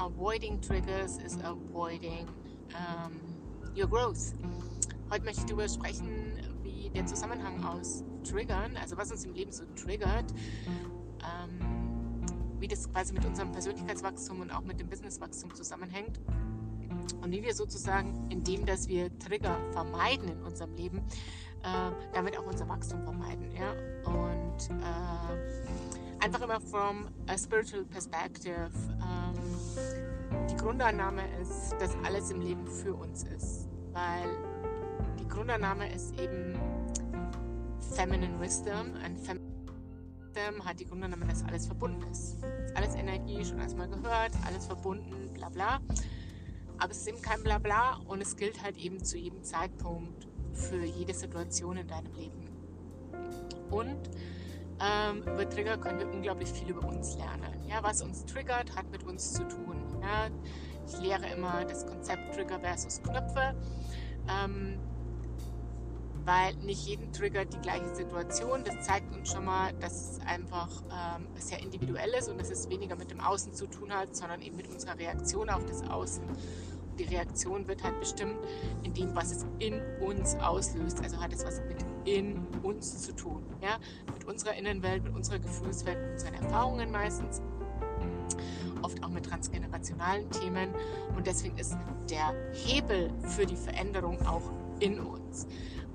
avoiding triggers is avoiding um, your growth. Heute möchte ich darüber sprechen, wie der Zusammenhang aus Triggern, also was uns im Leben so triggert, ähm, wie das quasi mit unserem Persönlichkeitswachstum und auch mit dem Businesswachstum zusammenhängt und wie wir sozusagen, indem dass wir Trigger vermeiden in unserem Leben, äh, damit auch unser Wachstum vermeiden. Ja? Und äh, einfach immer from a spiritual perspective. Ähm, die Grundannahme ist, dass alles im Leben für uns ist, weil die Grundannahme ist eben Feminine Wisdom. Ein Feminine Wisdom hat die Grundannahme, dass alles verbunden ist. alles Energie, schon erstmal gehört, alles verbunden, bla bla. Aber es ist eben kein Blabla und es gilt halt eben zu jedem Zeitpunkt für jede Situation in deinem Leben. Und ähm, über Trigger können wir unglaublich viel über uns lernen. Ja, was uns triggert, hat mit uns zu tun. Ja, ich lehre immer das Konzept Trigger versus Knöpfe, ähm, weil nicht jeden triggert die gleiche Situation. Das zeigt uns schon mal, dass es einfach ähm, sehr individuell ist und dass es weniger mit dem Außen zu tun hat, sondern eben mit unserer Reaktion auf das Außen die Reaktion wird halt bestimmt in dem, was es in uns auslöst. Also hat es was mit in uns zu tun. Ja? Mit unserer Innenwelt, mit unserer Gefühlswelt, mit unseren Erfahrungen meistens. Oft auch mit transgenerationalen Themen. Und deswegen ist der Hebel für die Veränderung auch in uns.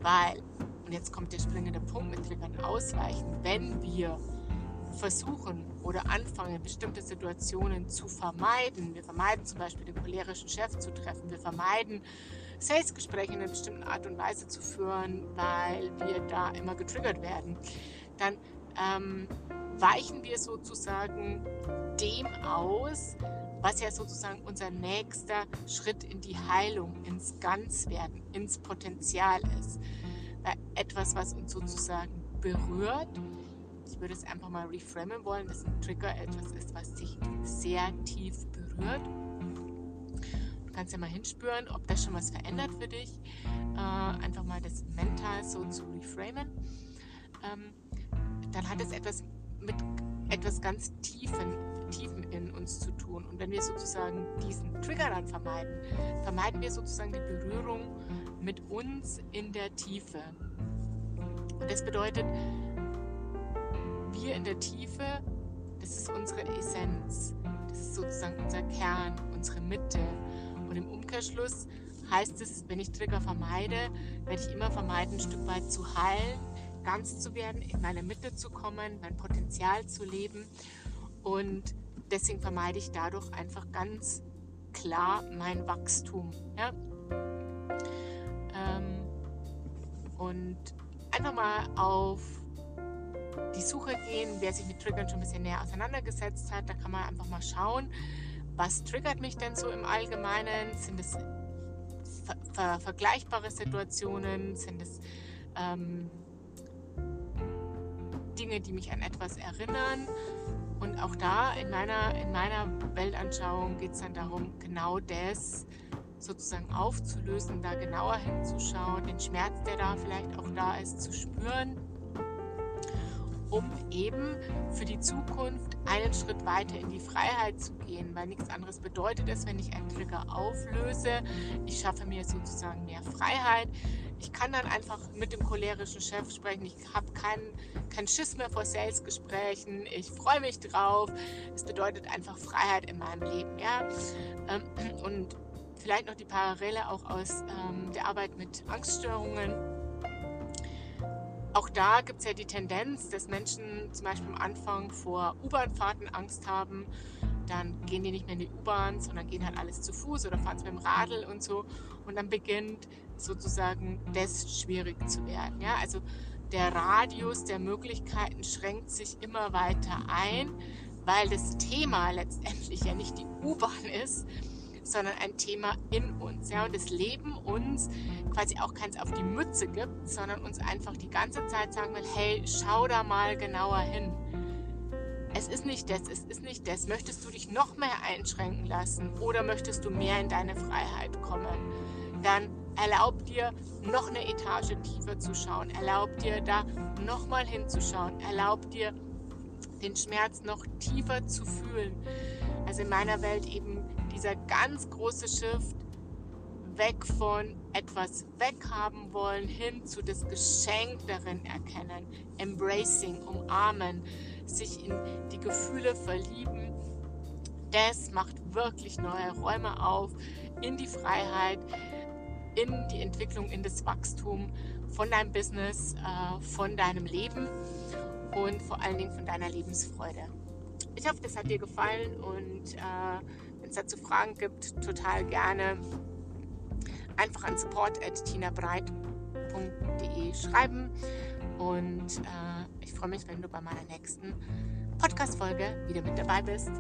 Weil, und jetzt kommt der springende Punkt mit Triggern ausweichen, wenn wir versuchen oder anfangen, bestimmte Situationen zu vermeiden. Wir vermeiden zum Beispiel den cholerischen Chef zu treffen. Wir vermeiden Salesgespräche in einer bestimmten Art und Weise zu führen, weil wir da immer getriggert werden. Dann ähm, weichen wir sozusagen dem aus, was ja sozusagen unser nächster Schritt in die Heilung, ins Ganzwerden, ins Potenzial ist. Weil etwas, was uns sozusagen berührt, ich würde es einfach mal reframen wollen, dass ein Trigger etwas ist, was dich sehr tief berührt. Du kannst ja mal hinspüren, ob das schon was verändert für dich. Äh, einfach mal das mental so zu reframen. Ähm, dann hat es etwas mit etwas ganz Tiefen, Tiefen in uns zu tun. Und wenn wir sozusagen diesen Trigger dann vermeiden, vermeiden wir sozusagen die Berührung mit uns in der Tiefe. Und das bedeutet, wir in der Tiefe, das ist unsere Essenz. Das ist sozusagen unser Kern, unsere Mitte. Und im Umkehrschluss heißt es, wenn ich Trigger vermeide, werde ich immer vermeiden, ein Stück weit zu heilen, ganz zu werden, in meine Mitte zu kommen, mein Potenzial zu leben. Und deswegen vermeide ich dadurch einfach ganz klar mein Wachstum. Ja? Ähm, und einfach mal auf die Suche gehen, wer sich mit Triggern schon ein bisschen näher auseinandergesetzt hat. Da kann man einfach mal schauen, was triggert mich denn so im Allgemeinen? Sind es ver ver vergleichbare Situationen? Sind es ähm, Dinge, die mich an etwas erinnern? Und auch da in meiner, in meiner Weltanschauung geht es dann darum, genau das sozusagen aufzulösen, da genauer hinzuschauen, den Schmerz, der da vielleicht auch da ist, zu spüren um eben für die Zukunft einen Schritt weiter in die Freiheit zu gehen, weil nichts anderes bedeutet es, wenn ich einen Trigger auflöse. Ich schaffe mir sozusagen mehr Freiheit. Ich kann dann einfach mit dem cholerischen Chef sprechen. Ich habe keinen kein Schiss mehr vor Salesgesprächen. Ich freue mich drauf. Es bedeutet einfach Freiheit in meinem Leben. Ja? Ähm, und vielleicht noch die Parallele auch aus ähm, der Arbeit mit Angststörungen auch da gibt es ja die Tendenz, dass Menschen zum Beispiel am Anfang vor U-Bahn-Fahrten Angst haben. Dann gehen die nicht mehr in die U-Bahn, sondern gehen halt alles zu Fuß oder fahren es mit dem Radl und so. Und dann beginnt sozusagen das schwierig zu werden. Ja? Also der Radius der Möglichkeiten schränkt sich immer weiter ein, weil das Thema letztendlich ja nicht die U-Bahn ist, sondern ein Thema in uns. Ja? Und das Leben uns quasi auch keins auf die Mütze gibt, sondern uns einfach die ganze Zeit sagen will, hey, schau da mal genauer hin. Es ist nicht das, es ist nicht das. Möchtest du dich noch mehr einschränken lassen oder möchtest du mehr in deine Freiheit kommen? Dann erlaub dir, noch eine Etage tiefer zu schauen. Erlaub dir, da nochmal hinzuschauen. Erlaub dir, den Schmerz noch tiefer zu fühlen. Also in meiner Welt eben dieser ganz große Shift weg von etwas weghaben wollen hin zu das Geschenk darin erkennen, embracing, umarmen, sich in die Gefühle verlieben. Das macht wirklich neue Räume auf in die Freiheit, in die Entwicklung, in das Wachstum von deinem Business, äh, von deinem Leben und vor allen Dingen von deiner Lebensfreude. Ich hoffe, das hat dir gefallen und äh, wenn es dazu Fragen gibt, total gerne einfach an support.tinabreit.de schreiben und äh, ich freue mich, wenn du bei meiner nächsten Podcast-Folge wieder mit dabei bist.